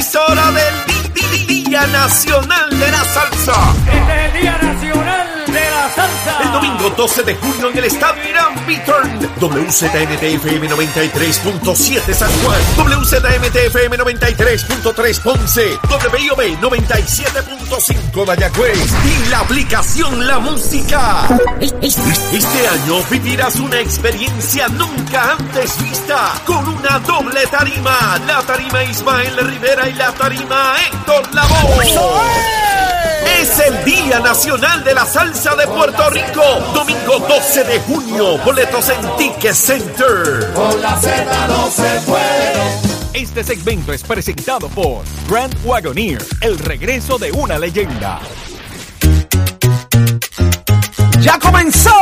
Emisora del Día Nacional de la Salsa. Este es el Día Nacional la Salsa. El domingo 12 de junio en el Estadio Irán Beaturn. WZMTFM 93.7 San Juan. WZMTFM 93.3 Ponce. WIOB 97.5 Mayagüez. Y la aplicación La Música. Este año vivirás una experiencia nunca antes vista. Con una doble tarima. La tarima Ismael Rivera y la tarima Héctor Lavoe. Es el Día Nacional de la Salsa de Puerto Rico. Domingo 12 de junio. Boletos en Ticket Center. Este segmento es presentado por Grand Wagoneer, el regreso de una leyenda. Ya comenzó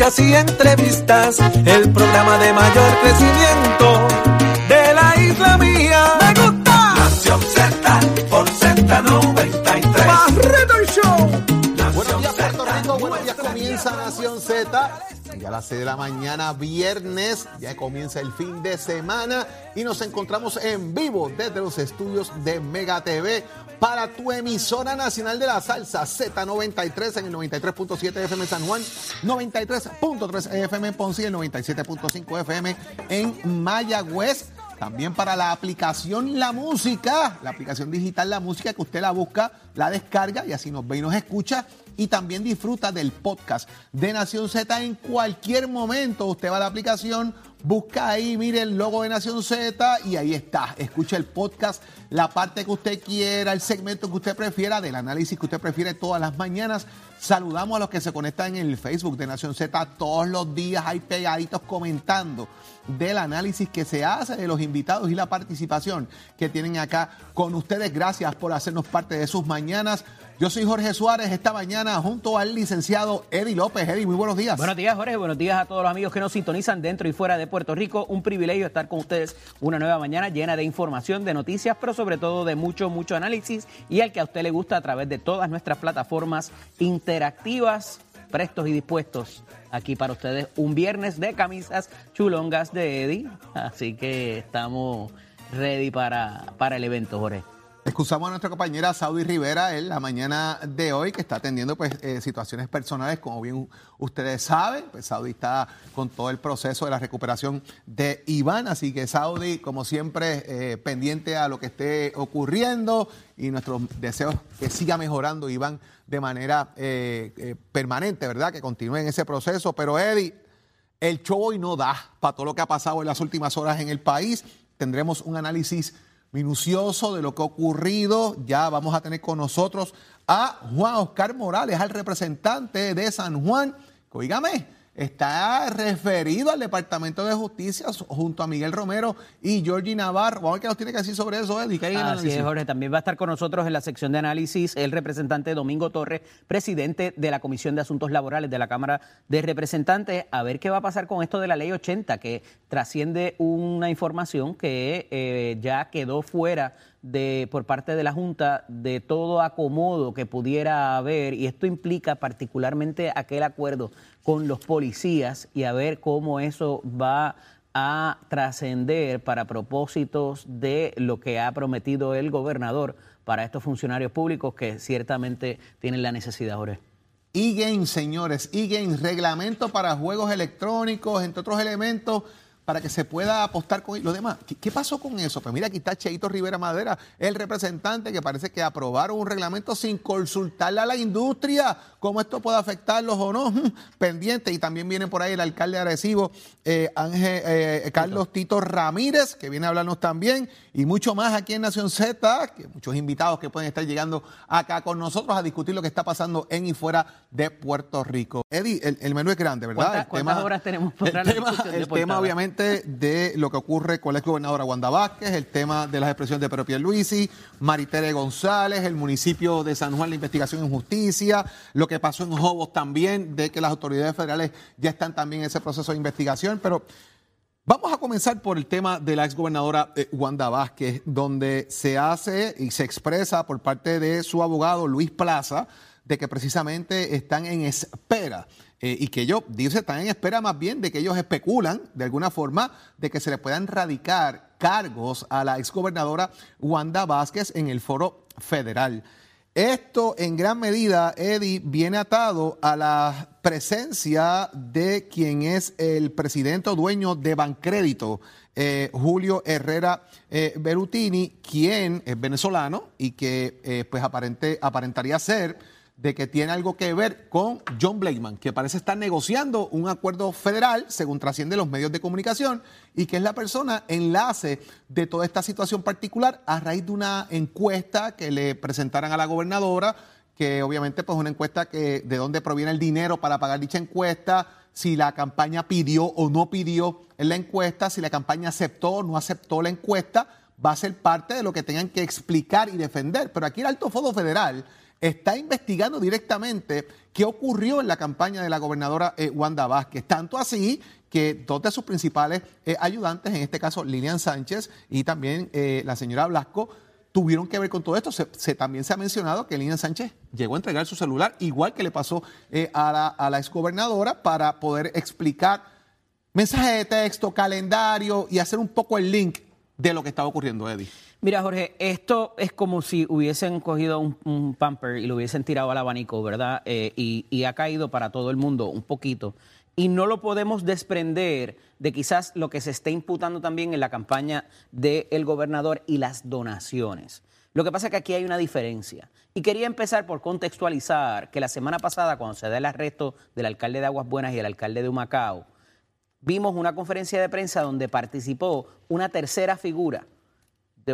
noticias y entrevistas. El programa de mayor crecimiento de la isla mía. ¡Me gusta! Nación Z por Z93. Barreto el Show. Buenos días, Puerto Rico. Buenos días, comienza Nación Z. Ya a las 6 de la mañana, viernes, ya comienza el fin de semana y nos encontramos en vivo desde los estudios de Mega TV para tu emisora nacional de la salsa Z93 en el 93.7 FM San Juan, 93.3 FM en Ponce y el 97.5 FM en Mayagüez. También para la aplicación La Música, la aplicación digital La Música, que usted la busca, la descarga y así nos ve y nos escucha. Y también disfruta del podcast de Nación Z en cualquier momento. Usted va a la aplicación, busca ahí, mire el logo de Nación Z y ahí está. Escucha el podcast, la parte que usted quiera, el segmento que usted prefiera, del análisis que usted prefiere todas las mañanas. Saludamos a los que se conectan en el Facebook de Nación Z todos los días, hay pegaditos comentando del análisis que se hace de los invitados y la participación que tienen acá con ustedes. Gracias por hacernos parte de sus mañanas. Yo soy Jorge Suárez, esta mañana junto al licenciado Eddie López. Eddie, muy buenos días. Buenos días, Jorge. Buenos días a todos los amigos que nos sintonizan dentro y fuera de Puerto Rico. Un privilegio estar con ustedes una nueva mañana llena de información, de noticias, pero sobre todo de mucho, mucho análisis y al que a usted le gusta a través de todas nuestras plataformas interactivas, prestos y dispuestos aquí para ustedes. Un viernes de camisas chulongas de Eddie. Así que estamos ready para, para el evento, Jorge. Excusamos a nuestra compañera Saudi Rivera en la mañana de hoy, que está atendiendo pues, eh, situaciones personales, como bien ustedes saben. Pues Saudi está con todo el proceso de la recuperación de Iván, así que Saudi, como siempre, eh, pendiente a lo que esté ocurriendo y nuestros deseos que siga mejorando Iván de manera eh, permanente, ¿verdad? Que continúe en ese proceso. Pero Eddie, el show hoy no da para todo lo que ha pasado en las últimas horas en el país. Tendremos un análisis minucioso de lo que ha ocurrido. Ya vamos a tener con nosotros a Juan Oscar Morales, al representante de San Juan, oígame, está referido al Departamento de Justicia junto a Miguel Romero y Georgie Navarro. Vamos a ver qué nos tiene que decir sobre eso, Eddie. ¿Qué hay en el Así es, Jorge. También va a estar con nosotros en la sección de análisis el representante Domingo Torres, presidente de la Comisión de Asuntos Laborales de la Cámara de Representantes, a ver qué va a pasar con esto de la Ley 80, que trasciende una información que eh, ya quedó fuera de por parte de la Junta de todo acomodo que pudiera haber y esto implica particularmente aquel acuerdo con los policías y a ver cómo eso va a trascender para propósitos de lo que ha prometido el gobernador para estos funcionarios públicos que ciertamente tienen la necesidad, Jorge. E-Games, señores, E-Games, reglamento para juegos electrónicos, entre otros elementos, para que se pueda apostar con los demás. ¿Qué, pasó con eso? Pues mira, aquí está Cheito Rivera Madera, el representante que parece que aprobaron un reglamento sin consultarle a la industria cómo esto puede afectarlos o no. Pendiente. Y también viene por ahí el alcalde agresivo, eh, Ángel, eh, Carlos Tito Ramírez, que viene a hablarnos también, y mucho más aquí en Nación Z, que muchos invitados que pueden estar llegando acá con nosotros a discutir lo que está pasando en y fuera de Puerto Rico. Eddie, el, menú es grande, ¿verdad? ¿Cuántas, horas tenemos para el tema, el tema obviamente, de lo que ocurre con la ex gobernadora Wanda Vázquez, el tema de las expresiones de Pedro Luisi, Maritere González, el municipio de San Juan, la investigación en justicia, lo que pasó en Jobos también, de que las autoridades federales ya están también en ese proceso de investigación, pero Vamos a comenzar por el tema de la exgobernadora eh, Wanda Vázquez, donde se hace y se expresa por parte de su abogado Luis Plaza de que precisamente están en espera eh, y que ellos, dice, están en espera más bien de que ellos especulan de alguna forma de que se le puedan radicar cargos a la exgobernadora Wanda Vázquez en el foro federal. Esto en gran medida, Eddie, viene atado a la presencia de quien es el presidente o dueño de Bancrédito, eh, Julio Herrera eh, Berutini, quien es venezolano y que pues aparente, aparentaría ser de que tiene algo que ver con John Blakeman, que parece estar negociando un acuerdo federal, según trasciende los medios de comunicación, y que es la persona enlace de toda esta situación particular a raíz de una encuesta que le presentaran a la gobernadora, que obviamente pues una encuesta que de dónde proviene el dinero para pagar dicha encuesta, si la campaña pidió o no pidió en la encuesta, si la campaña aceptó o no aceptó la encuesta, va a ser parte de lo que tengan que explicar y defender. Pero aquí el Alto Fondo Federal está investigando directamente qué ocurrió en la campaña de la gobernadora eh, Wanda Vázquez. Tanto así que dos de sus principales eh, ayudantes, en este caso Lilian Sánchez y también eh, la señora Blasco, tuvieron que ver con todo esto. También se ha mencionado que Lilian Sánchez llegó a entregar su celular, igual que le pasó a, la, a la exgobernadora, para poder explicar mensajes de texto, calendario y hacer un poco el link de lo que estaba ocurriendo, Eddie. Mira, Jorge, esto es como si hubiesen cogido un, pamper y lo hubiesen tirado al abanico, ¿verdad? Eh, y, ha caído para todo el mundo un poquito. Y no lo podemos desprender de quizás lo que se esté imputando también en la campaña del gobernador y las donaciones. Lo que pasa es que aquí hay una diferencia. Y quería empezar por contextualizar que la semana pasada, cuando se da el arresto del alcalde de Aguas Buenas y el alcalde de Humacao, vimos una conferencia de prensa donde participó una tercera figura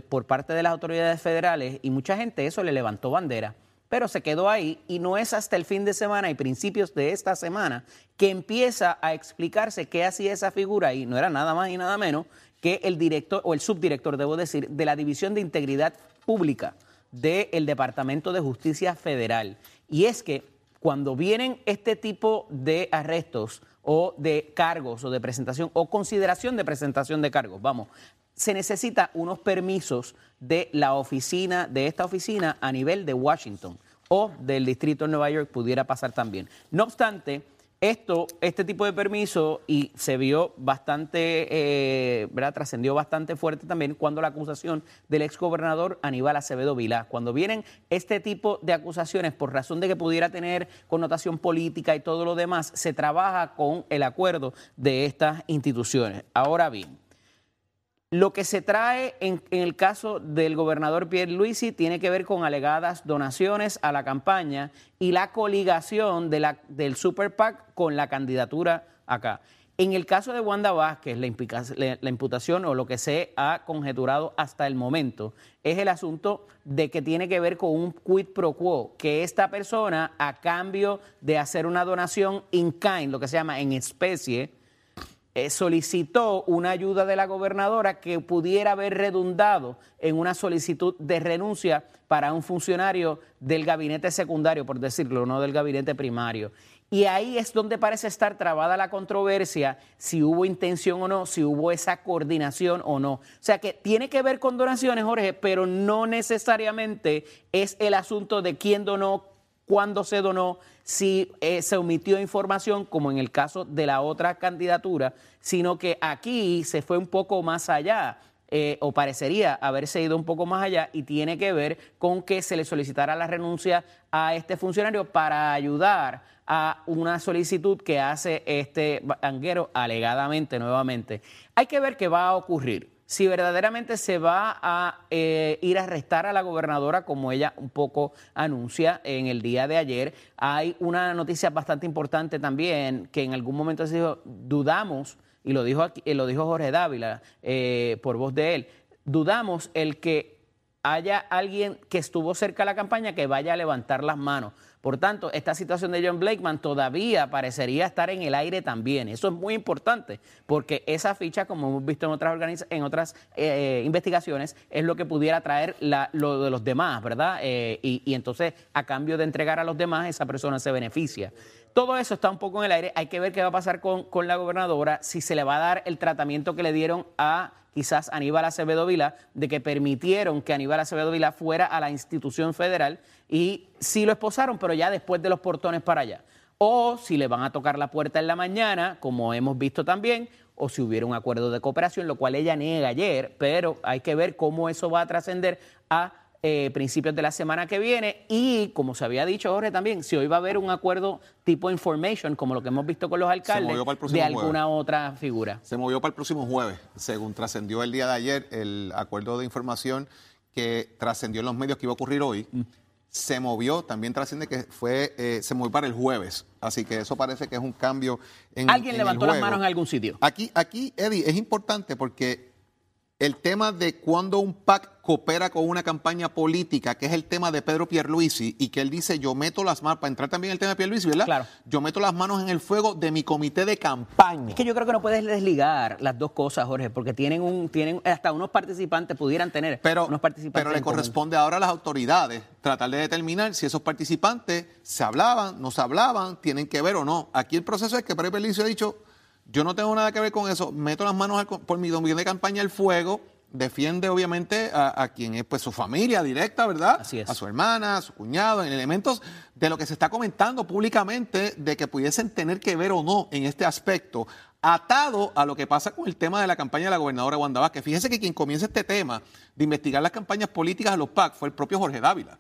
por parte de las autoridades federales y mucha gente eso le levantó bandera, pero se quedó ahí y no es hasta el fin de semana y principios de esta semana que empieza a explicarse qué hacía esa figura y no era nada más y nada menos que el director o el subdirector, debo decir, de la División de Integridad Pública del Departamento de Justicia Federal. Y es que cuando vienen este tipo de arrestos o de cargos o de presentación o consideración de presentación de cargos, vamos, se necesita unos permisos de la oficina, de esta oficina a nivel de Washington o del distrito de Nueva York pudiera pasar también. No obstante, esto, este tipo de permiso y se vio bastante, eh, ¿verdad? Trascendió bastante fuerte también cuando la acusación del exgobernador Aníbal Acevedo Vilá. Cuando vienen este tipo de acusaciones por razón de que pudiera tener connotación política y todo lo demás, se trabaja con el acuerdo de estas instituciones. Ahora bien, lo que se trae en, el caso del gobernador Pierre Luisi tiene que ver con alegadas donaciones a la campaña y la coligación del Super PAC con la candidatura acá. En el caso de Wanda Vázquez, la, imputación o lo que se ha conjeturado hasta el momento es el asunto de que tiene que ver con un quid pro quo, que esta persona, a cambio de hacer una donación in kind, lo que se llama en especie, eh, solicitó una ayuda de la gobernadora que pudiera haber redundado en una solicitud de renuncia para un funcionario del gabinete secundario, por decirlo, no del gabinete primario. Y ahí es donde parece estar trabada la controversia, si hubo intención o no, si hubo esa coordinación o no. O sea que tiene que ver con donaciones, Jorge, pero no necesariamente es el asunto de quién donó, cuándo se donó, si eh, se omitió información, como en el caso de la otra candidatura, sino que aquí se fue un poco más allá. eh, o parecería haberse ido un poco más allá y tiene que ver con que se le solicitara la renuncia a este funcionario para ayudar a una solicitud que hace este banquero alegadamente nuevamente. Hay que ver qué va a ocurrir. Si verdaderamente se va a eh, ir a arrestar a la gobernadora, como ella un poco anuncia en el día de ayer, hay una noticia bastante importante también que en algún momento se dijo, dudamos, y lo dijo, aquí, lo dijo Jorge Dávila eh, por voz de él, dudamos el que haya alguien que estuvo cerca de la campaña que vaya a levantar las manos. Por tanto, esta situación de John Blakeman todavía parecería estar en el aire también. Eso es muy importante, porque esa ficha, como hemos visto en otras, en otras eh, investigaciones, es lo que pudiera traer lo de los demás, ¿verdad? Eh, y, entonces, a cambio de entregar a los demás, esa persona se beneficia. Todo eso está un poco en el aire. Hay que ver qué va a pasar con, con la gobernadora, si se le va a dar el tratamiento que le dieron a quizás Aníbal Acevedo Vila, de que permitieron que Aníbal Acevedo Vila fuera a la institución federal y sí lo esposaron, pero ya después de los portones para allá. O si le van a tocar la puerta en la mañana, como hemos visto también, o si hubiera un acuerdo de cooperación, lo cual ella niega ayer, pero hay que ver cómo eso va a trascender a eh, principios de la semana que viene y, como se había dicho Jorge también, si hoy va a haber un acuerdo tipo information, como lo que hemos visto con los alcaldes, de alguna otra figura. Se movió para el próximo jueves, según trascendió el día de ayer el acuerdo de información que trascendió en los medios que iba a ocurrir hoy. Mm. Se movió, también trasciende que fue, eh, se movió para el jueves. Así que eso parece que es un cambio en ¿Alguien levantó las manos en algún sitio? Aquí, aquí, Eddie, es importante porque el tema de cuando un PAC coopera con una campaña política, que es el tema de Pedro Pierluisi, y que él dice, yo meto las manos, para entrar también en el tema de Pierluisi, ¿verdad? Claro. Yo meto las manos en el fuego de mi comité de campaña. Es que yo creo que no puedes desligar las dos cosas, Jorge, porque tienen un, tienen hasta unos participantes, pudieran tener pero, unos participantes. Pero le corresponde ahora a las autoridades tratar de determinar si esos participantes se hablaban, no se hablaban, tienen que ver o no. Aquí el proceso es que Pedro Pierluisi ha dicho, yo no tengo nada que ver con eso. Meto las manos por mi dominio de campaña al fuego. Defiende, obviamente, a, quien es pues su familia directa, ¿verdad? Así es. A su hermana, a su cuñado, en elementos de lo que se está comentando públicamente de que pudiesen tener que ver o no en este aspecto, atado a lo que pasa con el tema de la campaña de la gobernadora Wanda Vázquez. Fíjese que quien comienza este tema de investigar las campañas políticas de los PAC fue el propio Jorge Dávila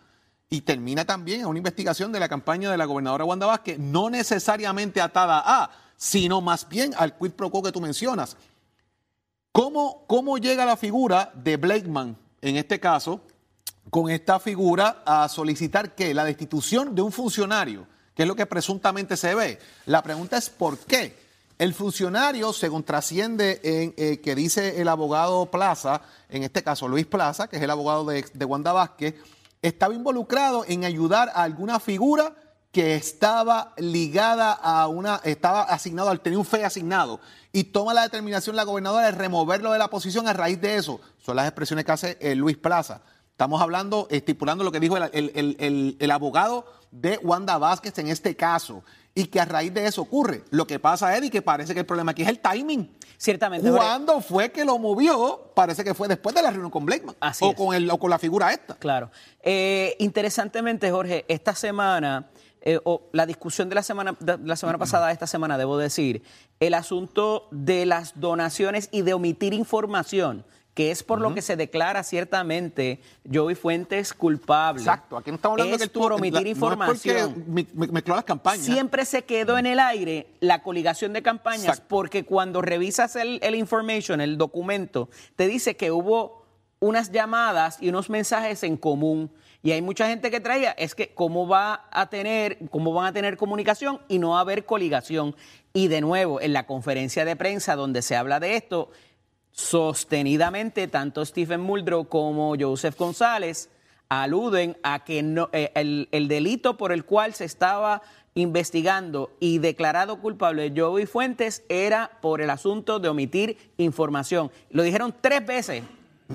y termina también en una investigación de la campaña de la gobernadora Wanda Vázquez, no necesariamente atada a sino más bien al quid pro quo que tú mencionas. ¿Cómo, cómo llega la figura de Blakeman, en este caso, con esta figura a solicitar que la destitución de un funcionario, que es lo que presuntamente se ve? La pregunta es ¿por qué? El funcionario, según trasciende en eh, que dice el abogado Plaza, en este caso Luis Plaza, que es el abogado de, de Wanda Vázquez, estaba involucrado en ayudar a alguna figura que estaba ligada a una, estaba asignado, al tener un fe asignado, y toma la determinación la gobernadora de removerlo de la posición a raíz de eso. Son las expresiones que hace eh, Luis Plaza. Estamos hablando, estipulando lo que dijo el, abogado de Wanda Vázquez en este caso, y que a raíz de eso ocurre. Lo que pasa, Eddie, que parece que el problema aquí es el timing. Ciertamente. ¿Cuándo fue que lo movió? Parece que fue después de la reunión con Blakeman. o, con el, o con la figura esta. Claro. Eh, interesantemente, Jorge, esta semana eh, o la discusión de la semana, de la semana pasada, esta semana, debo decir, el asunto de las donaciones y de omitir información que es por lo que se declara ciertamente Joey Fuentes culpable. Exacto, aquí no estamos hablando es que por omitir información. No es mezcló las campañas. Siempre se quedó en el aire la coligación de campañas, porque cuando revisas el, el information, el documento, te dice que hubo unas llamadas y unos mensajes en común. Y hay mucha gente que traía, es que cómo va a tener, cómo van a tener comunicación y no va a haber coligación. Y de nuevo, en la conferencia de prensa donde se habla de esto, sostenidamente, tanto Stephen Muldrow como Joseph González aluden a que no, eh, el, el, delito por el cual se estaba investigando y declarado culpable Joey Fuentes era por el asunto de omitir información. Lo dijeron tres veces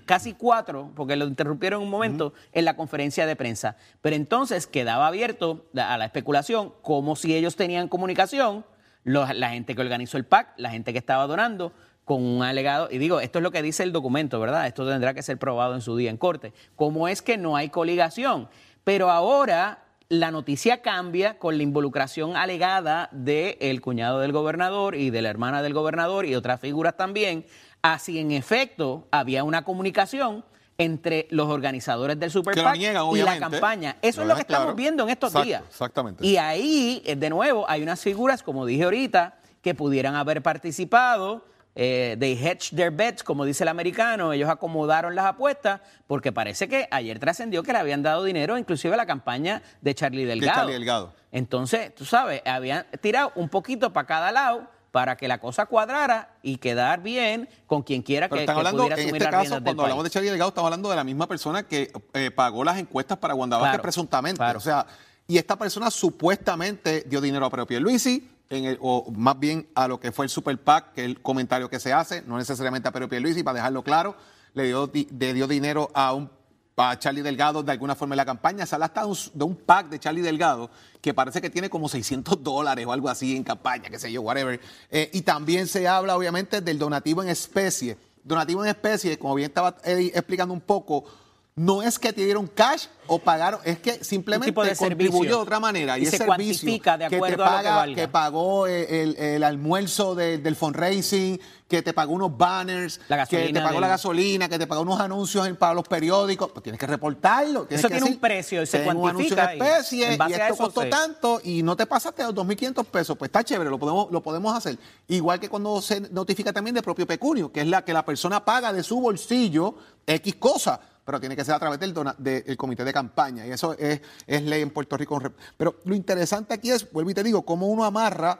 casi cuatro, porque lo interrumpieron un momento, en la conferencia de prensa. Pero entonces quedaba abierto a la especulación como si ellos tenían comunicación, la gente que organizó el PAC, la gente que estaba donando, con un alegado, y digo, esto es lo que dice el documento, ¿verdad? Esto tendrá que ser probado en su día en corte. ¿Cómo es que no hay coligación? Pero ahora la noticia cambia con la involucración alegada del cuñado del gobernador y de la hermana del gobernador y otras figuras también, así en efecto había una comunicación entre los organizadores del Super PAC niegan, y la campaña. Eso es ¿Verdad? lo que estamos viendo en estos Exacto, días. exactamente. Y ahí, eh, de nuevo, hay unas figuras, como dije ahorita, que pudieran haber participado. Eh, they hedged their bets, como dice el americano. Ellos acomodaron las apuestas porque parece que ayer trascendió que le habían dado dinero, inclusive a la campaña de Charlie Delgado. Charlie Delgado. Entonces, tú sabes, habían tirado un poquito para cada lado para que la cosa cuadrara y quedar bien con quien quiera que, están que hablando, pudiera en este las caso, cuando hablamos de. Charlie Delgado, estamos hablando de la misma persona que eh, pagó las encuestas para Wanda Vázquez Claro, presuntamente. claro. O sea, y esta persona supuestamente dio dinero a propio Luisi, en el, o más bien a lo que fue el Super PAC, que es el comentario que se hace, no necesariamente a Pedro Pierluisi, para dejarlo claro, le dio, di- le dio dinero a un a Charlie Delgado de alguna forma en la campaña. Se habla hasta de un, pack de Charlie Delgado que parece que tiene como 600 dólares o algo así en campaña, qué sé yo, whatever. Eh, y también se habla, obviamente, del donativo en especie. Donativo en especie, como bien estaba Eddie explicando un poco, no es que te dieron cash o pagaron, es que simplemente de contribuyó servicio. de otra manera. Y, Y es se servicio cuantifica de que te acuerdo a lo que paga- valga. que pagó eh, el, el almuerzo de- del fundraising, que te pagó unos banners, que te pagó la gasolina, que te pagó unos anuncios en- para los periódicos, pues tienes que reportarlo. tienes Eso que tiene un precio y se tengo un anuncio cuantifica de y especie en base y a esto costó tanto y no te pasaste a los 2.500 pesos, pues está chévere, lo podemos, lo podemos hacer. Igual que cuando se notifica también de propio pecunio, que es la que la persona paga de su bolsillo X cosa, pero tiene que ser a través del, dona- del comité de campaña y eso es, es ley en Puerto Rico. Pero lo interesante aquí es, vuelvo y te digo, cómo uno amarra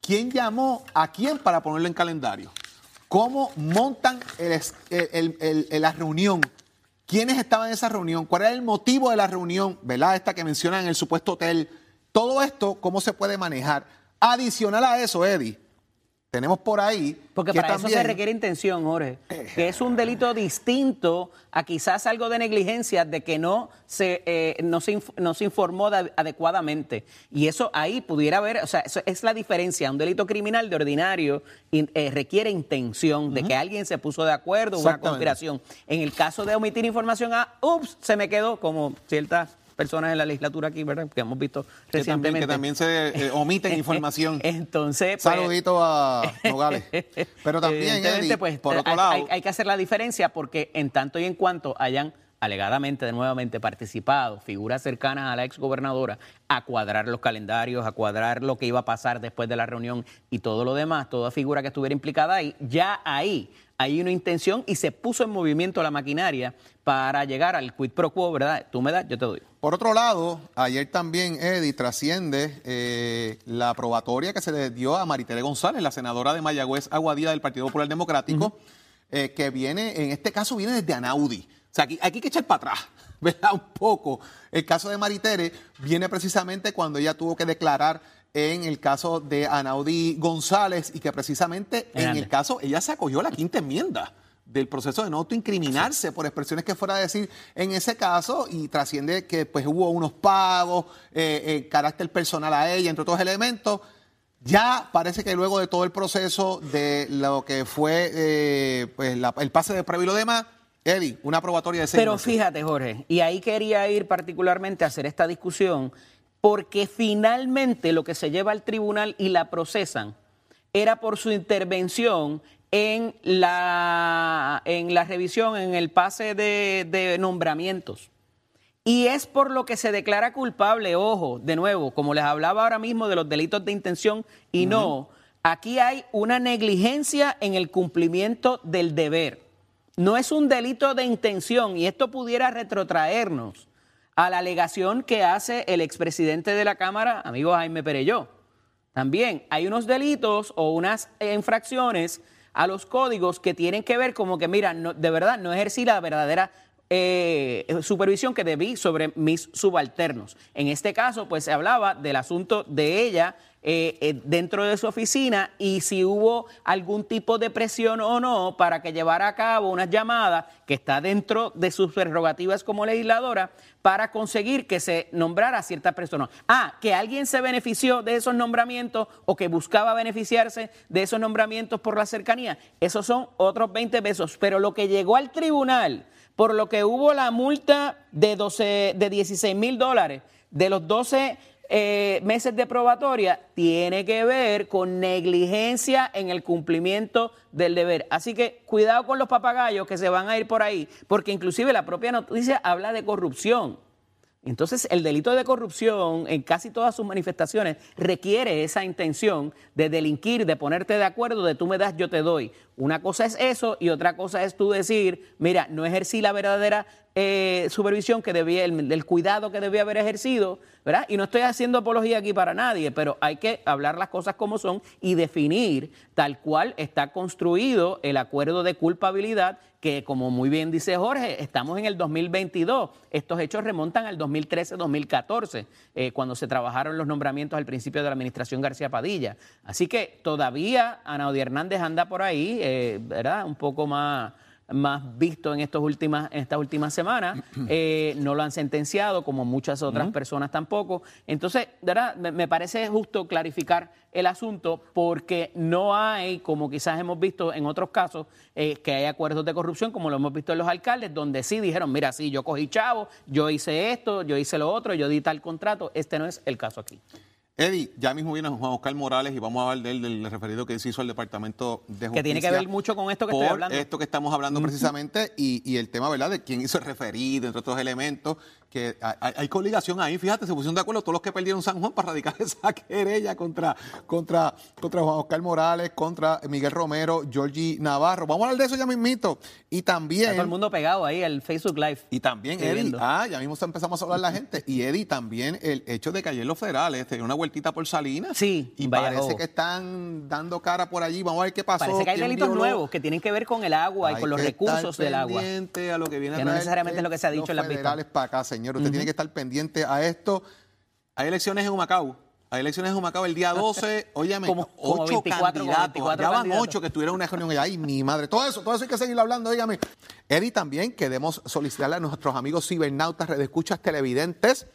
quién llamó a quién para ponerlo en calendario. ¿Cómo montan el- el- el- la reunión? ¿Quiénes estaban en esa reunión? ¿Cuál era el motivo de la reunión? ¿Verdad? Esta que mencionan en el supuesto hotel. Todo esto, ¿cómo se puede manejar? Adicional a eso, Eddie, tenemos por ahí. Porque que para eso se requiere intención, Jorge. Eh. Que es un delito distinto a quizás algo de negligencia de que no se, eh, no se, inf- no se informó de- adecuadamente. Y eso ahí pudiera haber, o sea, eso es la diferencia. Un delito criminal de ordinario in- eh, requiere intención de que alguien se puso de acuerdo, una conspiración. En el caso de omitir información, ah, ups, se me quedó, como ciertas personas en la legislatura aquí, ¿verdad? Que hemos visto que también, recientemente. que también se eh, omiten información. Entonces, pues, Saludito a Nogales. Pero también, Eddie, pues, por otro hay, lado, hay- hay que hacer la diferencia porque en tanto y en cuanto hayan alegadamente, de nuevamente, participado figuras cercanas a la exgobernadora a cuadrar los calendarios, a cuadrar lo que iba a pasar después de la reunión y todo lo demás, toda figura que estuviera implicada ahí, ya ahí hay una intención y se puso en movimiento la maquinaria para llegar al quid pro quo, ¿verdad? Tú me das, yo te doy. Por otro lado, ayer también, Eddie, trasciende eh, la probatoria que se le dio a Maritere González, la senadora de Mayagüez Aguadilla del Partido Popular Democrático, eh, que viene, en este caso, viene desde Anaudi. O sea, aquí, aquí hay que echar para atrás, ¿verdad? Un poco. El caso de Maritere viene precisamente cuando ella tuvo que declarar en el caso de Anaudi González y que precisamente en el caso ella se acogió a la quinta enmienda del proceso de no autoincriminarse por expresiones que fuera a decir en ese caso y trasciende que pues hubo unos pagos, eh, eh, carácter personal a ella, entre otros elementos. Ya parece que luego de todo el proceso de lo que fue eh, pues, la- el pase de prueba y lo demás, Eddie, una probatoria de seis Pero meses. fíjate, Jorge, y ahí quería ir particularmente a hacer esta discusión, porque finalmente lo que se lleva al tribunal y la procesan era por su intervención en la, en la revisión, en el pase de, de nombramientos. Y es por lo que se declara culpable, ojo, de nuevo, como les hablaba ahora mismo de los delitos de intención y no, aquí hay una negligencia en el cumplimiento del deber. No es un delito de intención y esto pudiera retrotraernos a la alegación que hace el expresidente de la Cámara, amigo Jaime Pereyó. También hay unos delitos o unas infracciones a los códigos que tienen que ver como que, mira, no- de verdad no ejercí la verdadera eh, supervisión que debí sobre mis subalternos. En este caso, pues se hablaba del asunto de ella eh, eh, dentro de su oficina y si hubo algún tipo de presión o no para que llevara a cabo unas llamadas que está dentro de sus prerrogativas como legisladora para conseguir que se nombrara a cierta persona. Ah, que alguien se benefició de esos nombramientos o que buscaba beneficiarse de esos nombramientos por la cercanía. Esos son otros 20 pesos. Pero lo que llegó al tribunal, por lo que hubo la multa de, 12, de 16 mil dólares, de los 12 eh, meses de probatoria tiene que ver con negligencia en el cumplimiento del deber. Así que cuidado con los papagayos que se van a ir por ahí, porque inclusive la propia noticia habla de corrupción. Entonces, el delito de corrupción en casi todas sus manifestaciones requiere esa intención de delinquir, de ponerte de acuerdo, de tú me das, yo te doy. Una cosa es eso y otra cosa es tú decir, mira, no ejercí la verdadera eh, supervisión que debía, el, el, cuidado que debía haber ejercido, ¿verdad? Y no estoy haciendo apología aquí para nadie, pero hay que hablar las cosas como son y definir tal cual está construido el acuerdo de culpabilidad que como muy bien dice Jorge, estamos en el 2022. Estos hechos remontan al 2013-2014, eh, cuando se trabajaron los nombramientos al principio de la administración García Padilla. Así que todavía Ana Odi Hernández anda por ahí, eh, ¿verdad? Un poco más más visto en, estos últimas, en estas últimas semanas. Eh, no lo han sentenciado, como muchas otras personas tampoco. Entonces, ¿verdad? Me, me, parece justo clarificar el asunto porque no hay, como quizás hemos visto en otros casos, eh, que hay acuerdos de corrupción, como lo hemos visto en los alcaldes, donde sí dijeron, mira, sí, yo cogí chavo, yo hice esto, yo hice lo otro, yo di tal contrato. Este no es el caso aquí. Eddie, ya mismo viene Juan Oscar Morales y vamos a hablar de él, del referido que se hizo al Departamento de Justicia. Que tiene que ver mucho con esto que estoy hablando. esto que estamos hablando precisamente y, y, el tema, ¿verdad?, de quién hizo el referido, entre otros elementos, que hay, hay coligación ahí, fíjate, se pusieron de acuerdo todos los que perdieron San Juan para radicar esa querella contra, contra, contra Juan Oscar Morales, contra Miguel Romero, Georgie Navarro. Vamos a hablar de eso ya mismito. Y también... Está todo el mundo pegado ahí al Facebook Live. Y también, Eddie, ah, ya mismo empezamos a hablar la gente. Y Eddie, también el hecho de que ayer los federales te una vueltita por Salinas. Sí, y parece que están dando cara por allí. Vamos a ver qué pasó. Parece que hay delitos nuevos que tienen que ver con el agua hay y con los recursos del agua. A lo que viene que no necesariamente es lo que se ha dicho en las federales para acá, señor. Usted uh -huh. tiene que estar pendiente a esto. Hay elecciones en Humacao. Hay elecciones en Humacao el día 12. Óyeme, como, como ocho 24, candidatos. 24 ya van candidatos. ocho que tuvieron una reunión allá. Ay, mi madre. Todo eso, todo eso hay que seguirlo hablando. Óigame. Eddie, también queremos solicitarle a nuestros amigos cibernautas, redescuchas, televidentes.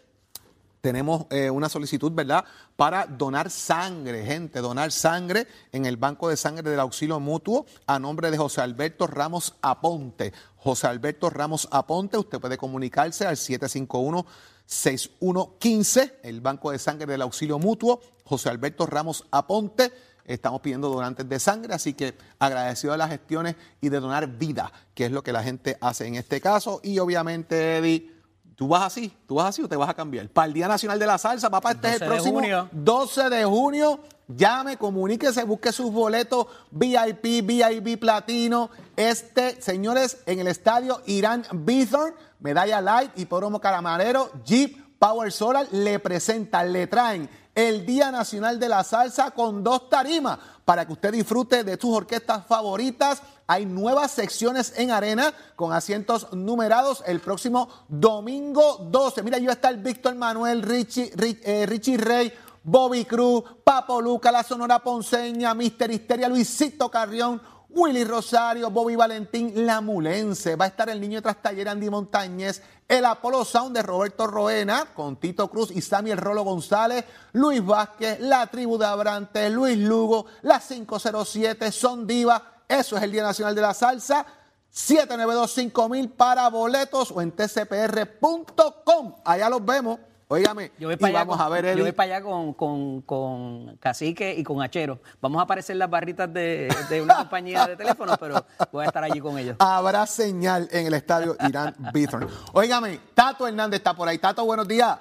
Tenemos eh, una solicitud, ¿verdad?, para donar sangre, gente, donar sangre en el Banco de Sangre del Auxilio Mutuo a nombre de José Alberto Ramos Aponte. José Alberto Ramos Aponte, usted puede comunicarse al 751-6115, el Banco de Sangre del Auxilio Mutuo, José Alberto Ramos Aponte. Estamos pidiendo donantes de sangre, así que agradecido de las gestiones y de donar vida, que es lo que la gente hace en este caso. Y obviamente, Eddie, ¿Tú vas así? ¿Tú vas así o te vas a cambiar? Para el Día Nacional de la Salsa, papá, este es el próximo junio. 12 de junio. Llame, comuníquese, busque sus boletos VIP, VIP Platino. Este, señores, en el estadio Irán Bithorn, Medalla Light, Hipódromo Caramarero, Jeep, Power Solar, le presentan, le traen el Día Nacional de la Salsa con dos tarimas para que usted disfrute de sus orquestas favoritas. Hay nuevas secciones en arena con asientos numerados el próximo domingo 12. Mira, yo está el Víctor Manuel, Richie, Rich, eh, Richie Rey, Bobby Cruz, Papo Luca, la Sonora Ponceña, Mister Histeria, Luisito Carrión, Willy Rosario, Bobby Valentín, La Mulense. Va a estar el niño tras taller Andy Montañez, el Apolo Sound de Roberto Roena, con Tito Cruz y Samuel Rolo González, Luis Vázquez, La Tribu de Abrantes, Luis Lugo, la 507, Son Diva. Eso es el Día Nacional de la Salsa. 7925000 para boletos o en tcpr.com. Allá los vemos. Óigame, yo voy para allá, vamos con, a ver el... yo voy para allá con, con, con, Cacique y con Achero. Vamos a aparecer las barritas de, de una compañía de teléfono, pero voy a estar allí con ellos. Habrá señal en el estadio Irán Bithorn. Óigame, Tato Hernández está por ahí. Tato, buenos días.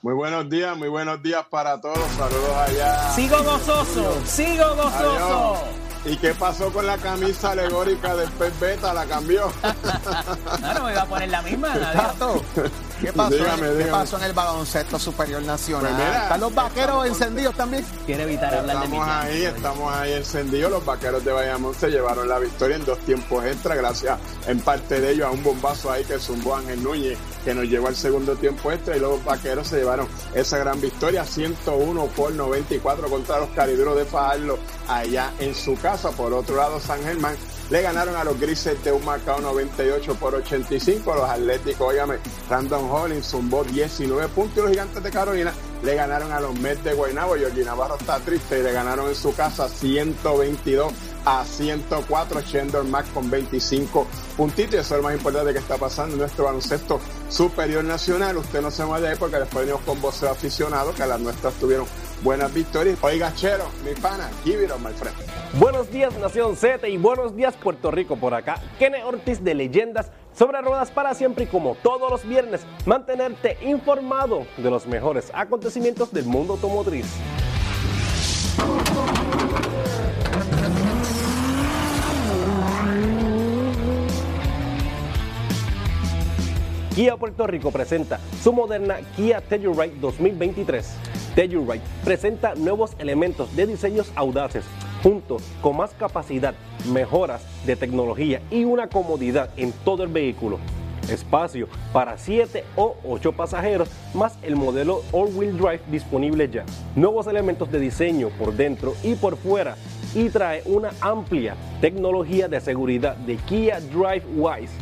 Muy buenos días, muy buenos días para todos. Saludos allá. Sigo gozoso, sigo gozoso. Adiós. ¿Y qué pasó con la camisa alegórica del pez beta? ¿La cambió? no, no me iba a poner la misma. Tato, ¿qué pasó, dígame, ¿qué dígame. pasó en el baloncesto superior nacional? Pues mira, ¿Están los vaqueros encendidos también? Quiere evitar hablar de Estamos mi ahí, estamos ahí encendidos. Los vaqueros de Bayamón se llevaron la victoria en dos tiempos extra, gracias en parte de ellos a un bombazo ahí que zumbó Ángel Núñez, que nos llevó al segundo tiempo extra. Y los vaqueros se llevaron esa gran victoria, 101 por 94 contra los cariberos de Fajardo, allá en su casa. Por otro lado, San Germán le ganaron a los grises de un Macao 98 por 85. Los atléticos, óigame, Random Hollins zumbó 19 puntos y los gigantes de Carolina le ganaron a los Mets de Guaynabo. Georgie Navarro está triste y le ganaron en su casa 122 a 104, Chandler Mack con 25 puntitos. Y eso es lo más importante que está pasando en nuestro baloncesto superior nacional. Usted no se mueve de ahí porque después venimos con voces aficionados, que las nuestras tuvieron buenas victorias. Oiga, Chero, mi pana, give it on, my friend. Buenos días, Nación Z, y buenos días, Puerto Rico. Por acá, Kene Ortiz de Leyendas sobre Ruedas para siempre. Y como todos los viernes, mantenerte informado de los mejores acontecimientos del mundo automotriz. Kia Puerto Rico presenta su moderna Kia Telluride 2023. Telluride presenta nuevos elementos de diseños audaces, junto con más capacidad, mejoras de tecnología y una comodidad en todo el vehículo. Espacio para 7 o 8 pasajeros, más el modelo all-wheel drive disponible ya. Nuevos elementos de diseño por dentro y por fuera y trae una amplia tecnología de seguridad de Kia Drive Wise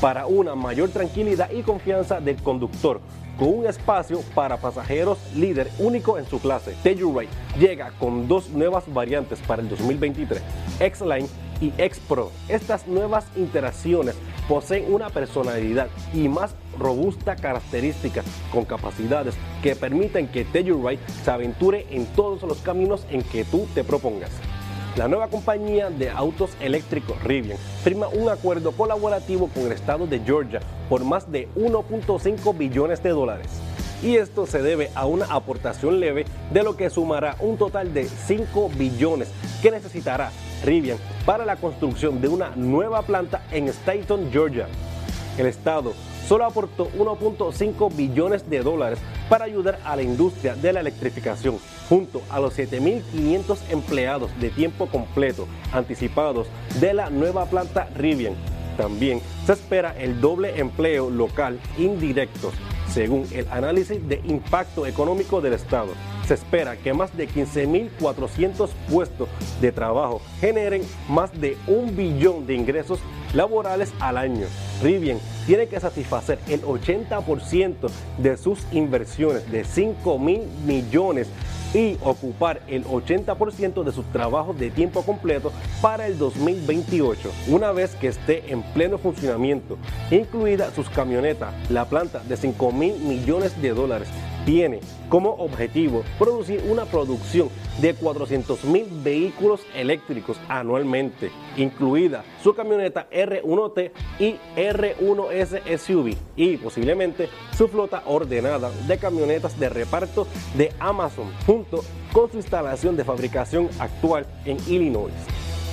para una mayor tranquilidad y confianza del conductor, con un espacio para pasajeros líder único en su clase. Telluride llega con dos nuevas variantes para el 2023, X-Line y X-Pro. Estas nuevas interacciones poseen una personalidad y más robusta características con capacidades que permiten que Telluride se aventure en todos los caminos en que tú te propongas. La nueva compañía de autos eléctricos Rivian firma un acuerdo colaborativo con el estado de Georgia por más de 1.5 billones de dólares. Y esto se debe a una aportación leve de lo que sumará un total de 5 billones que necesitará Rivian para la construcción de una nueva planta en Staten, Georgia. El estado solo aportó 1.5 billones de dólares para ayudar a la industria de la electrificación, junto a los 7.500 empleados de tiempo completo anticipados de la nueva planta Rivian. También se espera el doble empleo local indirecto, según el análisis de impacto económico del Estado. Se espera que más de 15.400 puestos de trabajo generen más de un billón de ingresos laborales al año. Rivian tiene que satisfacer el 80% de sus inversiones de 5 mil millones y ocupar el 80% de sus trabajos de tiempo completo para el 2028, una vez que esté en pleno funcionamiento, incluida sus camionetas, la planta de 5 mil millones de dólares tiene como objetivo producir una producción de 400 mil vehículos eléctricos anualmente, incluida su camioneta R1T y R1S SUV y posiblemente su flota ordenada de camionetas de reparto de Amazon junto con su instalación de fabricación actual en Illinois.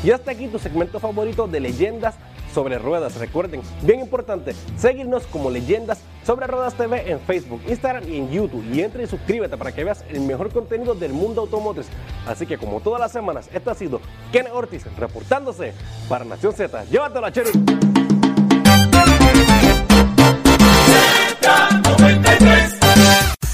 Y hasta aquí tu segmento favorito de leyendas sobre ruedas. Recuerden, bien importante, seguirnos como Leyendas sobre Ruedas TV en Facebook, Instagram y en YouTube. Y entre y suscríbete para que veas el mejor contenido del mundo automotriz. Así que como todas las semanas, esto ha sido Ken Ortiz reportándose para Nación Z. Llévatelo, Cherry.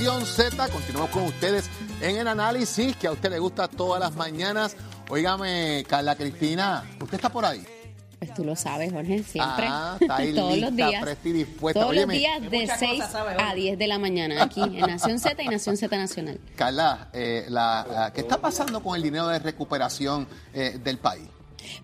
Nación Z. Continuamos con ustedes en el análisis que a usted le gusta todas las mañanas. Óigame, Carla Cristina, ¿usted está por ahí? Pues tú lo sabes, Jorge, siempre. Ah, está ahí Todos lista, los días. presta y dispuesta. Todos Óyeme, los días de muchas 6 cosas sabe, a Jorge. 10 de la mañana aquí en Nación Z y Nación Z Nacional. Carla, eh, la- la- ¿qué está pasando con el dinero de recuperación eh, del país?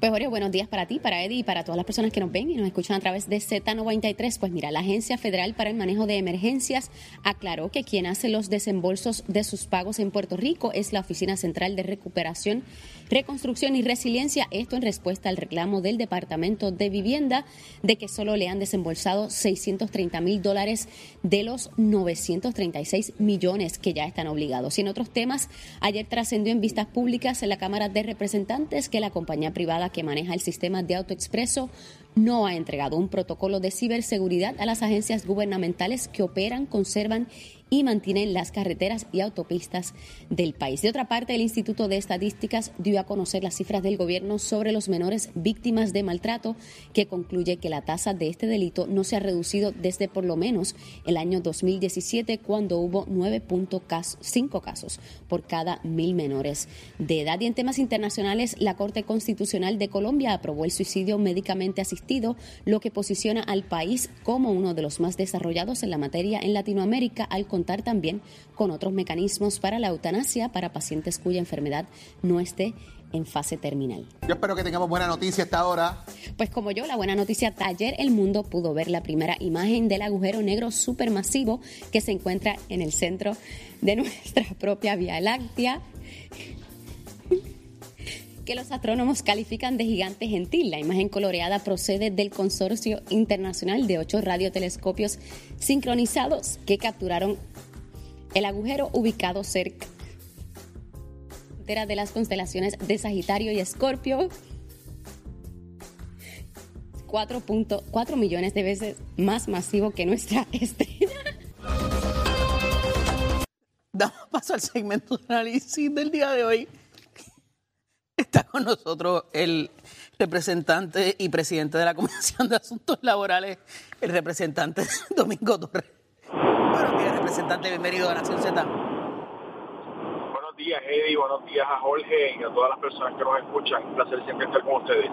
Pues Jorge, buenos días para ti, para Eddie y para todas las personas que nos ven y nos escuchan a través de Z93. Pues mira, la Agencia Federal para el Manejo de Emergencias aclaró que quien hace los desembolsos de sus pagos en Puerto Rico es la Oficina Central de Recuperación, Reconstrucción y Resiliencia. Esto en respuesta al reclamo del Departamento de Vivienda de que solo le han desembolsado 630 mil dólares de los 936 millones que ya están obligados. Y en otros temas, ayer trascendió en vistas públicas en la Cámara de Representantes que la compañía privada que maneja el sistema de autoexpreso no ha entregado un protocolo de ciberseguridad a las agencias gubernamentales que operan, conservan y mantienen las carreteras y autopistas del país. De otra parte, el Instituto de Estadísticas dio a conocer las cifras del gobierno sobre los menores víctimas de maltrato, que concluye que la tasa de este delito no se ha reducido desde por lo menos el año 2017, cuando hubo 9.5 casos por cada mil menores de edad. Y en temas internacionales, la Corte Constitucional de Colombia aprobó el suicidio médicamente asistido, lo que posiciona al país como uno de los más desarrollados en la materia en Latinoamérica, al contar también con otros mecanismos para la eutanasia para pacientes cuya enfermedad no esté en fase terminal. Yo espero que tengamos buena noticia hasta ahora. Pues como yo, la buena noticia, ayer el mundo pudo ver la primera imagen del agujero negro supermasivo que se encuentra en el centro de nuestra propia Vía Láctea que los astrónomos califican de gigante gentil. La imagen coloreada procede del consorcio internacional de ocho radiotelescopios sincronizados que capturaron el agujero ubicado cerca de las constelaciones de Sagitario y Escorpio. 4.4 millones de veces más masivo que nuestra estrella. Damos paso al segmento de análisis del día de hoy. Con nosotros el representante y presidente de la Comisión de Asuntos Laborales, el representante Domingo Torres. Buenos días, representante. Bienvenido a Nación Z. Buenos días, Eddie. Buenos días a Jorge y a todas las personas que nos escuchan. Un placer siempre estar con ustedes.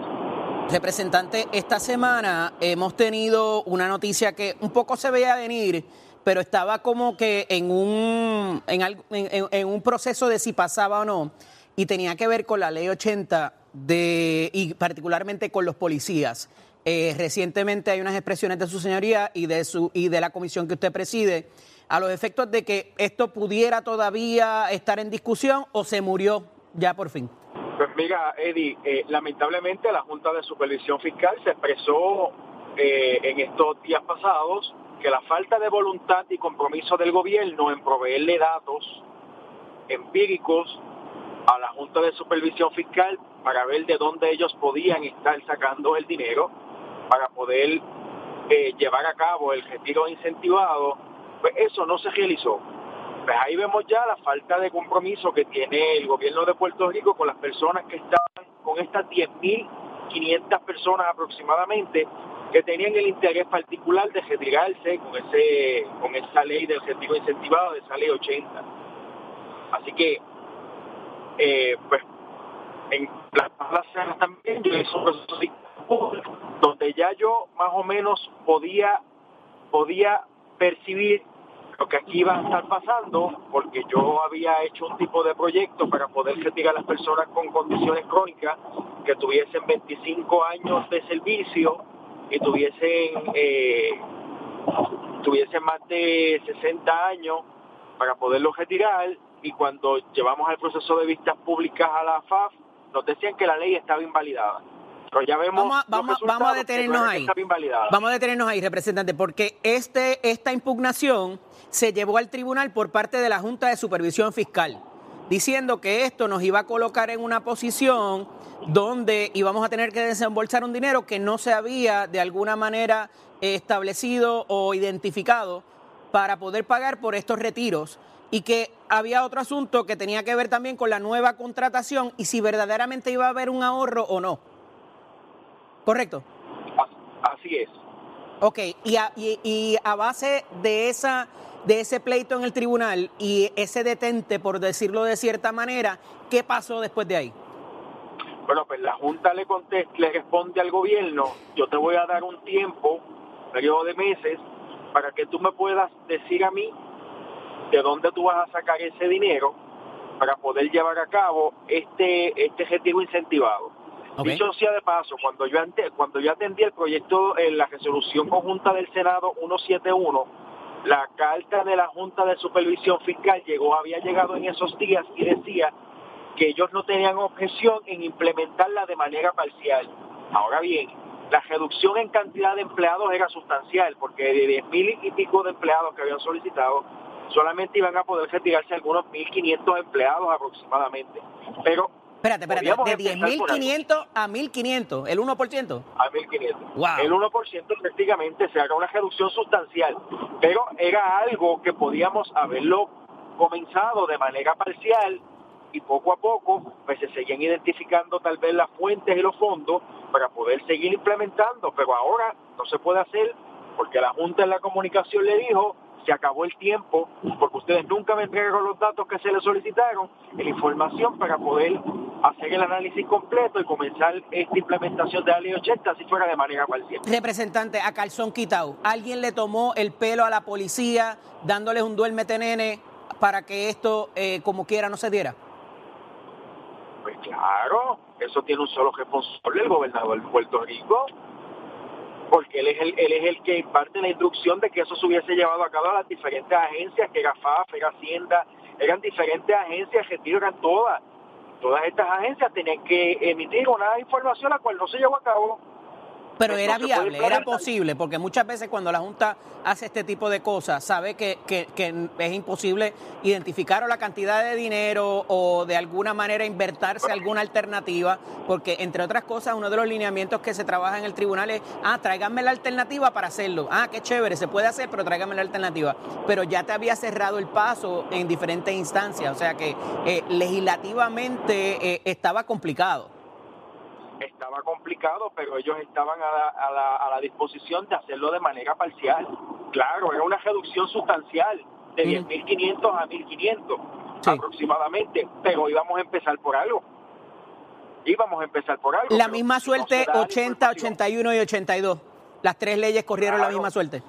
Representante, esta semana hemos tenido una noticia que un poco se veía venir, pero estaba como que en un, en, en, en un proceso de si pasaba o no y tenía que ver con la ley 80 de, y particularmente con los policías. Eh, recientemente hay unas expresiones de su señoría y de, su, y de la comisión que usted preside a los efectos de que esto pudiera todavía estar en discusión o se murió ya por fin. Pues mira, Eddie, eh, lamentablemente la Junta de Supervisión Fiscal se expresó eh, en estos días pasados que la falta de voluntad y compromiso del gobierno en proveerle datos empíricos a la Junta de Supervisión Fiscal para ver de dónde ellos podían estar sacando el dinero para poder eh, llevar a cabo el retiro incentivado, pues eso no se realizó. Pues ahí vemos ya la falta de compromiso que tiene el gobierno de Puerto Rico con las personas que están, con estas 10.500 personas aproximadamente, que tenían el interés particular de retirarse con, ese, con esa ley del retiro incentivado, de esa ley 80. Así que eh, pues en las plazas también yo un proceso donde ya yo más o menos podía podía percibir lo que aquí iba a estar pasando porque yo había hecho un tipo de proyecto para poder retirar a las personas con condiciones crónicas que tuviesen 25 años de servicio y tuviesen eh, tuviesen más de 60 años para poderlos retirar y cuando llevamos el proceso de vistas públicas a la FAF, nos decían que la ley estaba invalidada. Pero ya vemos vamos, vamos, a detenernos ahí. Vamos a detenernos ahí, representante, porque este, esta impugnación se llevó al tribunal por parte de la Junta de Supervisión Fiscal, diciendo que esto nos iba a colocar en una posición donde íbamos a tener que desembolsar un dinero que no se había de alguna manera establecido o identificado para poder pagar por estos retiros y que había otro asunto que tenía que ver también con la nueva contratación y si verdaderamente iba a haber un ahorro o no. ¿Correcto? Así es. Ok, y a, y, a base de, esa, de ese pleito en el tribunal y ese detente, por decirlo de cierta manera, ¿qué pasó después de ahí? Bueno, pues la Junta le, contesta, le responde al gobierno, yo te voy a dar un tiempo, periodo de meses, para que tú me puedas decir a mí de dónde tú vas a sacar ese dinero para poder llevar a cabo este este retiro incentivado. Dicho sea de paso, cuando yo ante, cuando yo atendí el proyecto en la resolución conjunta del Senado 171, la carta de la Junta de Supervisión Fiscal llegó había llegado en esos días y decía que ellos no tenían objeción en implementarla de manera parcial. Ahora bien, la reducción en cantidad de empleados era sustancial, porque de 10 mil y pico de empleados que habían solicitado, solamente iban a poder retirarse algunos 1.500 empleados aproximadamente. Pero Espérate, espérate, de empezar por algo. 10.500 a 1.500, el 1%. a 1.500. Wow. El 1% prácticamente se haga una reducción sustancial, pero era algo que podíamos haberlo comenzado de manera parcial y poco a poco pues se seguían identificando tal vez las fuentes y los fondos para poder seguir implementando, pero ahora no se puede hacer porque la Junta en la comunicación le dijo se acabó el tiempo porque ustedes nunca me entregaron los datos que se les solicitaron la información para poder hacer el análisis completo y comenzar esta implementación de la ley 80 si fuera de manera parcial. Representante, a calzón quitado, ¿alguien le tomó el pelo a la policía dándoles un duérmete nene para que esto, eh, como quiera, no se diera? Claro, eso tiene un solo responsable, el gobernador de Puerto Rico, porque él es el, él es el que imparte la instrucción de que eso se hubiese llevado a cabo a las diferentes agencias, que era FAF, era Hacienda, eran diferentes agencias, retiro eran todas. Todas estas agencias tenían que emitir una información la cual no se llevó a cabo. Pero era viable, era posible, porque muchas veces cuando la Junta hace este tipo de cosas, sabe que, que- que es imposible identificar o la cantidad de dinero o de alguna manera invertirse alguna alternativa, porque entre otras cosas, uno de los lineamientos que se trabaja en el tribunal es, ah, tráiganme la alternativa para hacerlo. Ah, qué chévere, se puede hacer, pero tráiganme la alternativa. Pero ya te había cerrado el paso en diferentes instancias, o sea que eh, legislativamente eh, estaba complicado. Estaba complicado, pero ellos estaban a la, a la- a la disposición de hacerlo de manera parcial. Claro, era una reducción sustancial de 10.500 a 1.500 aproximadamente, pero íbamos a empezar por algo. Íbamos a empar por algo. La misma no suerte la 80, 81 y 82. Las tres leyes corrieron la misma suerte.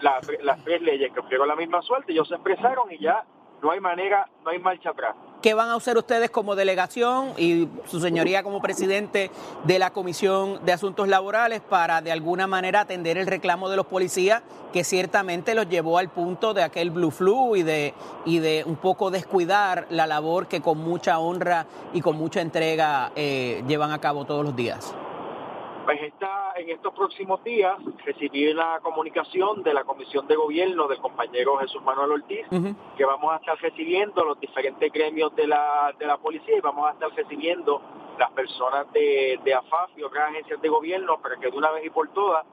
las, las tres leyes que ofrecieron la misma suerte, ellos se expresaron y ya no hay manera, no hay marcha atrás. ¿Qué van a hacer ustedes como delegación y su señoría como presidente de la Comisión de Asuntos Laborales para de alguna manera atender el reclamo de los policías que ciertamente los llevó al punto de aquel blue flu y de, y de un poco descuidar la labor que con mucha honra y con mucha entrega eh, llevan a cabo todos los días? Pues está en estos próximos días recibí la comunicación de la Comisión de Gobierno del compañero Jesús Manuel Ortiz, que vamos a estar recibiendo los diferentes gremios de la, de la policía y vamos a estar recibiendo las personas de, de AFAF y otras agencias de gobierno para que de una vez y por todas,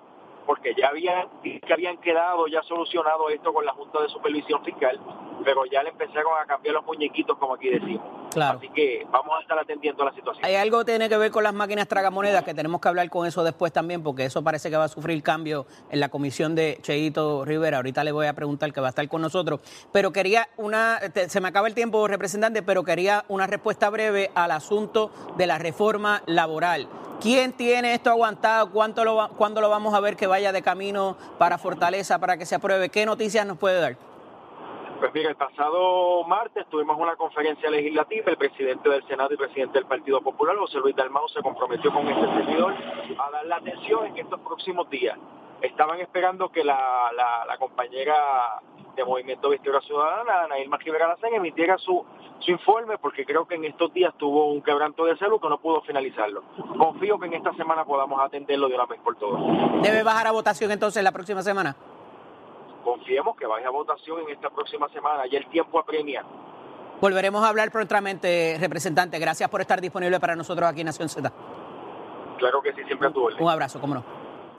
porque ya habían, que habían quedado ya solucionado esto con la Junta de Supervisión Fiscal, pero ya le empezaron a cambiar los muñequitos, como aquí decimos. Claro. Así que vamos a estar atendiendo la situación. Hay algo que tiene que ver con las máquinas tragamonedas, que tenemos que hablar con eso después también, porque eso parece que va a sufrir cambio en la comisión de Cheito Rivera. Ahorita le voy a preguntar que va a estar con nosotros. Pero quería una, se me acaba el tiempo, representante, pero quería una respuesta breve al asunto de la reforma laboral. ¿Quién tiene esto aguantado? ¿Cuánto lo va- ¿Cuándo lo vamos a ver que vaya de camino para Fortaleza para que se apruebe? ¿Qué noticias nos puede dar? Pues mira, el pasado martes tuvimos una conferencia legislativa, el presidente del Senado y presidente del Partido Popular, José Luis Dalmau, se comprometió con este servidor a dar la atención en estos próximos días. Estaban esperando que la, la- compañera de Movimiento Victoria Ciudadana, Ana Irma Rivera Lacen, emitiera su, su informe, porque creo que en estos días tuvo un quebranto de salud que no pudo finalizarlo. Confío que en esta semana podamos atenderlo de una vez por todas. ¿Debe bajar a votación entonces la próxima semana? Confiemos que vaya a votación en esta próxima semana, y el tiempo apremia. Volveremos a hablar prontamente, representante. Gracias por estar disponible para nosotros aquí en Nación Z. Claro que sí, siempre a tu orden. Un abrazo, cómo no.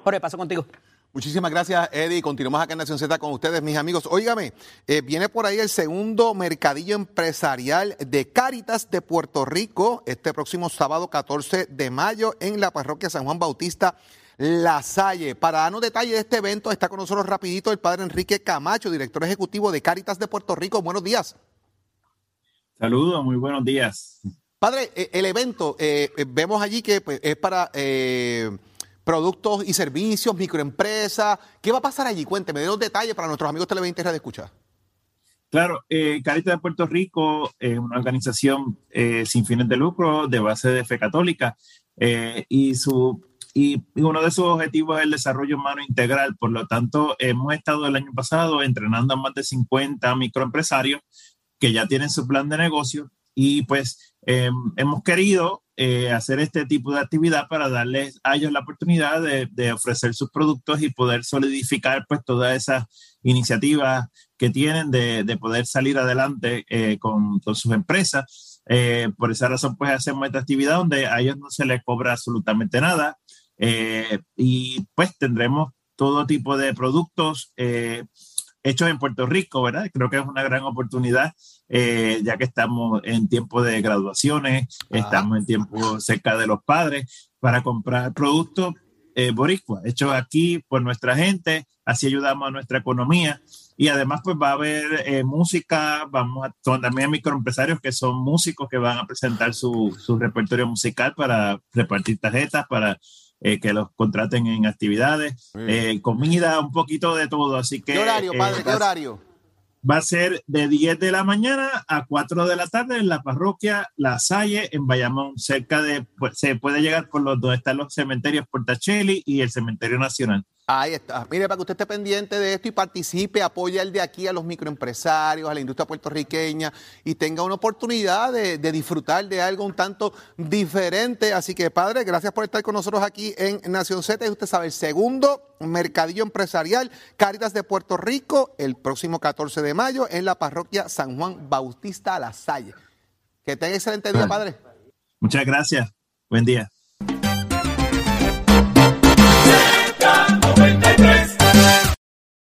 Jorge, paso contigo. Muchísimas gracias, Eddie. Continuamos acá en Nación Z con ustedes, mis amigos. Óigame, eh, viene por ahí el segundo mercadillo empresarial de Cáritas de Puerto Rico este próximo sábado 14 de mayo en la parroquia San Juan Bautista. La Salle. Para darnos detalles de este evento está con nosotros rapidito el padre Enrique Camacho, director ejecutivo de Cáritas de Puerto Rico. Buenos días. Saludos, muy buenos días. Padre, eh, el evento, eh, eh, vemos allí que pues, es para eh, productos y servicios, microempresas. ¿Qué va a pasar allí? Cuénteme, denos detalles para nuestros amigos televidentes de escuchar. Claro, eh, Caritas de Puerto Rico es una organización eh, sin fines de lucro de base de fe católica y, su, y uno de sus objetivos es el desarrollo humano integral. Por lo tanto, hemos estado el año pasado entrenando a más de 50 microempresarios que ya tienen su plan de negocio y pues eh, hemos querido eh, hacer este tipo de actividad para darles a ellos la oportunidad de, de ofrecer sus productos y poder solidificar pues todas esas iniciativas que tienen de, de poder salir adelante eh, con, con sus empresas. Eh, por esa razón, pues hacemos esta actividad donde a ellos no se les cobra absolutamente nada eh, y pues tendremos todo tipo de productos eh, hechos en Puerto Rico, ¿verdad? Creo que es una gran oportunidad, ya que estamos en tiempo de graduaciones, estamos en tiempo cerca de los padres, para comprar productos eh, boricua, hechos aquí por nuestra gente, así ayudamos a nuestra economía. Y además, pues va a haber eh, música, vamos a, son también microempresarios que son músicos que van a presentar su, su repertorio musical para repartir tarjetas, para eh, que los contraten en actividades, eh, comida, un poquito de todo. Así que. ¿Qué horario, padre? ¿Qué horario? Va a ser de 10 de la mañana a 4 de la tarde en la parroquia La Salle, en Bayamón, cerca de, pues, se puede llegar por los donde están los cementerios Portacheli y el Cementerio Nacional. Ahí está. Mire, para que usted esté pendiente de esto y participe, apoya el de aquí a los microempresarios, a la industria puertorriqueña y tenga una oportunidad de, disfrutar de algo un tanto diferente. Así que, padre, gracias por estar con nosotros aquí en Nación Z. Y usted sabe, el segundo mercadillo empresarial Cáritas de Puerto Rico, el próximo 14 de mayo en la parroquia San Juan Bautista La Salle. Que tenga excelente día, padre. Muchas gracias. Buen día. 93.